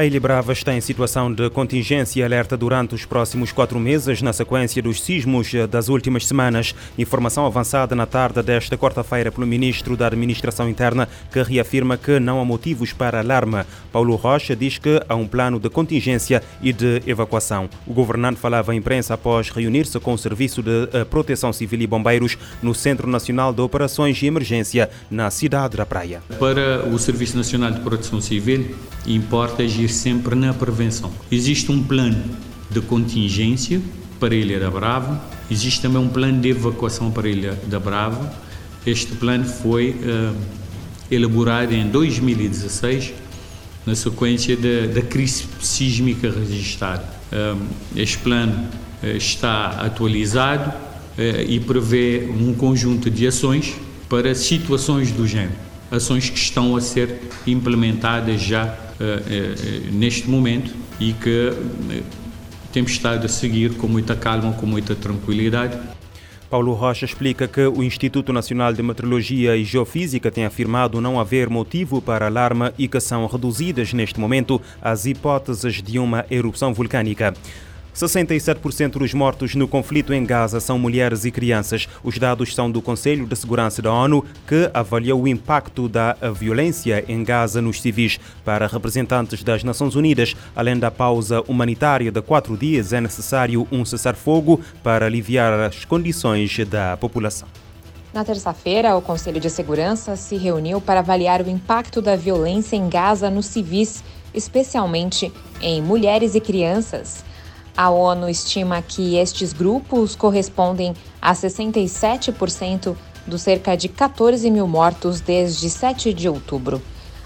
A Ilha Brava está em situação de contingência e alerta durante os próximos quatro meses, na sequência dos sismos das últimas semanas. Informação avançada na tarde desta quarta-feira pelo Ministro da Administração Interna, que reafirma que não há motivos para alarme. Paulo Rocha diz que há um plano de contingência e de evacuação. O governante falava à imprensa após reunir-se com o Serviço de eh, Proteção Civil e Bombeiros no Centro Nacional de Operações de Emergência, na cidade da Praia. Para o Serviço Nacional de Proteção Civil, importa agir sempre na prevenção. Existe um plano de contingência para a Ilha da Brava, existe também um plano de evacuação para a Ilha da Brava. Este plano foi uh, elaborado em 2016, na sequência da, da crise sísmica registrada. Uh, este plano uh, está atualizado e prevê um conjunto de ações para situações do género, ações que estão a ser implementadas já eh, eh, neste momento e que eh, temos estado a seguir com muita calma, com muita tranquilidade. Paulo Rocha explica que o Instituto Nacional de Meteorologia e Geofísica tem afirmado não haver motivo para alarme e que são reduzidas neste momento as hipóteses de uma erupção vulcânica. 67% dos mortos no conflito em Gaza são mulheres e crianças. Os dados são do Conselho de Segurança da ONU, que avaliou o impacto da violência em Gaza nos civis. Para representantes das Nações Unidas, além da pausa humanitária de quatro dias, é necessário um cessar-fogo para aliviar as condições da população. Na terça-feira, o Conselho de Segurança se reuniu para avaliar o impacto da violência em Gaza nos civis, especialmente em mulheres e crianças. A ONU estima que estes grupos correspondem a 67% dos cerca de 14 mil mortos desde 7 de outubro.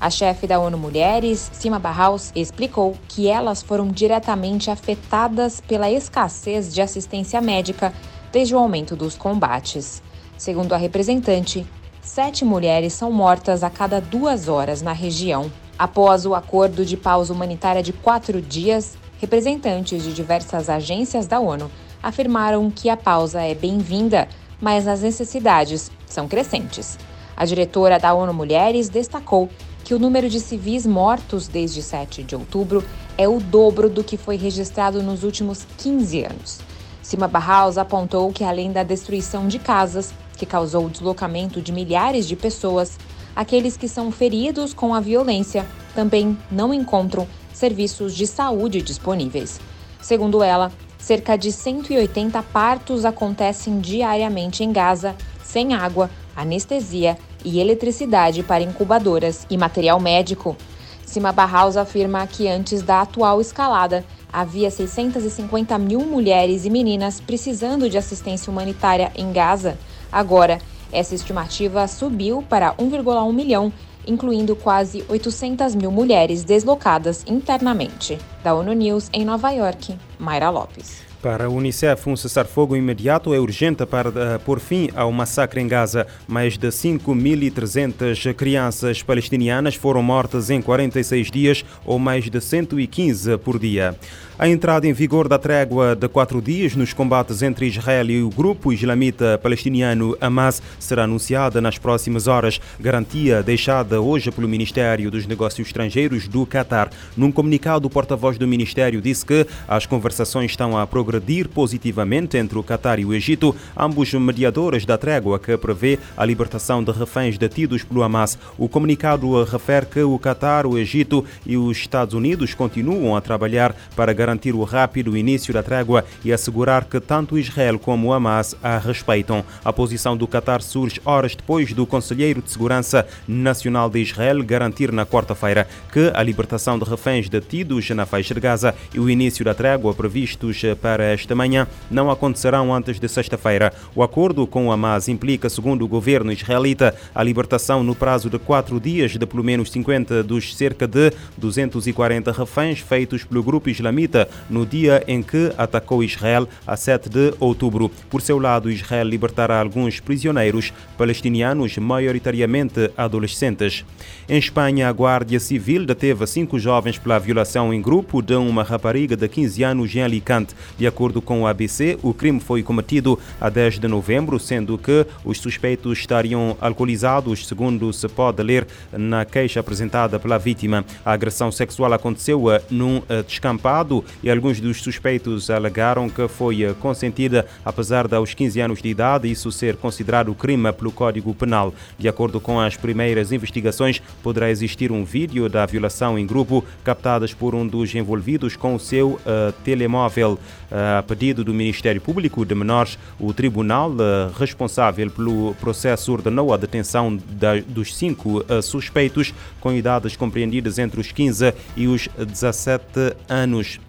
A chefe da ONU Mulheres, Sima Barraus, explicou que elas foram diretamente afetadas pela escassez de assistência médica desde o aumento dos combates. Segundo a representante, sete mulheres são mortas a cada duas horas na região. Após o acordo de pausa humanitária de quatro dias, Representantes de diversas agências da ONU afirmaram que a pausa é bem-vinda, mas as necessidades são crescentes. A diretora da ONU Mulheres destacou que o número de civis mortos desde 7 de outubro é o dobro do que foi registrado nos últimos 15 anos. Sima Barraus apontou que, além da destruição de casas, que causou o deslocamento de milhares de pessoas, aqueles que são feridos com a violência também não encontram serviços de saúde disponíveis. Segundo ela, cerca de 180 partos acontecem diariamente em Gaza, sem água, anestesia e eletricidade para incubadoras e material médico. Sima Barraus afirma que antes da atual escalada, havia 650 mil mulheres e meninas precisando de assistência humanitária em Gaza. Agora, essa estimativa subiu para 1,1 milhão incluindo quase 800 mil mulheres deslocadas internamente. Da ONU News em Nova York, Mayra Lopes. Para a Unicef, um cessar-fogo imediato é urgente para uh, pôr fim ao massacre em Gaza. Mais de 5.300 crianças palestinianas foram mortas em 46 dias, ou mais de 115 por dia. A entrada em vigor da trégua de quatro dias nos combates entre Israel e o grupo islamita palestiniano Hamas será anunciada nas próximas horas, garantia deixada hoje pelo Ministério dos Negócios Estrangeiros do Qatar. Num comunicado, o porta-voz do Ministério disse que as conversações estão a progredir positivamente entre o Qatar e o Egito, ambos mediadores da trégua que prevê a libertação de reféns detidos pelo Hamas. O comunicado refere que o Qatar, o Egito e os Estados Unidos continuam a trabalhar para garantir o rápido início da trégua e assegurar que tanto Israel como Hamas a respeitam. A posição do Qatar surge horas depois do Conselheiro de Segurança Nacional de Israel garantir na quarta-feira que a libertação de reféns detidos na faixa de Gaza e o início da trégua previstos para esta manhã não acontecerão antes de sexta-feira. O acordo com o Hamas implica, segundo o governo israelita, a libertação no prazo de quatro dias de pelo menos 50 dos cerca de 240 reféns feitos pelo grupo islamita no dia em que atacou Israel, a 7 de outubro. Por seu lado, Israel libertará alguns prisioneiros palestinianos, maioritariamente adolescentes. Em Espanha, a Guardia Civil deteve cinco jovens pela violação em grupo de uma rapariga de 15 anos em Alicante. De acordo com o ABC, o crime foi cometido a 10 de novembro, sendo que os suspeitos estariam alcoolizados, segundo se pode ler na queixa apresentada pela vítima. A agressão sexual aconteceu num eh, descampado e alguns dos suspeitos alegaram que foi eh, consentida apesar de aos 15 anos de idade isso ser considerado crime pelo Código Penal. De acordo com as primeiras investigações, poderá existir um vídeo da violação em grupo captadas por um dos envolvidos com o seu uh, telemóvel. Uh, a pedido do Ministério Público de Menores, o tribunal uh, responsável pelo processo ordenou a detenção da, dos cinco suspeitos com idades compreendidas entre os 15 e os 17 anos.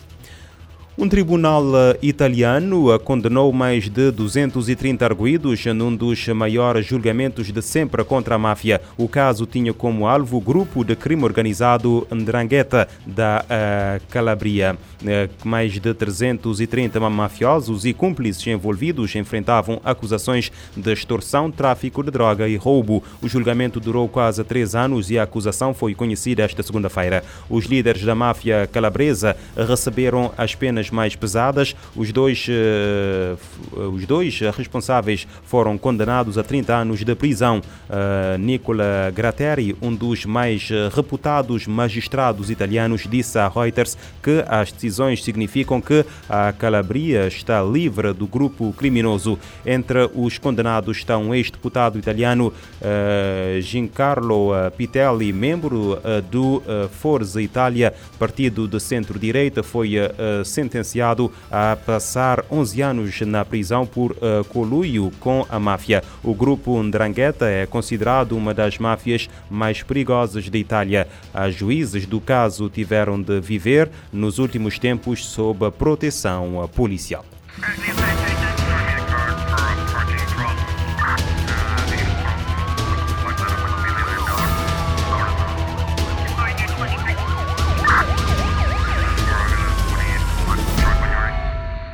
Um tribunal eh, italiano eh, condenou mais de 230 arguídos num dos maiores julgamentos de sempre contra a máfia. O caso tinha como alvo o grupo de crime organizado Ndrangheta da uh, Calabria. Uh, mais de 330 mafiosos e cúmplices envolvidos enfrentavam acusações de extorsão, tráfico de droga e roubo. O julgamento durou quase três anos e a acusação foi conhecida esta segunda-feira. Os líderes da máfia calabresa receberam as penas mais pesadas. Os dois, uh, os dois responsáveis foram condenados a 30 anos de prisão. Uh, Nicola Gratteri, um dos mais reputados magistrados italianos, disse a Reuters que as decisões significam que a Calabria está livre do grupo criminoso. Entre os condenados está um ex-deputado italiano, uh, Giancarlo Pitelli, membro uh, do uh, Forza Itália, partido de centro-direita, foi sentenciado sentenciado a passar 11 anos na prisão por uh, coluio com a máfia. O grupo Ndrangheta é considerado uma das máfias mais perigosas da Itália. As juízes do caso tiveram de viver nos últimos tempos sob proteção policial.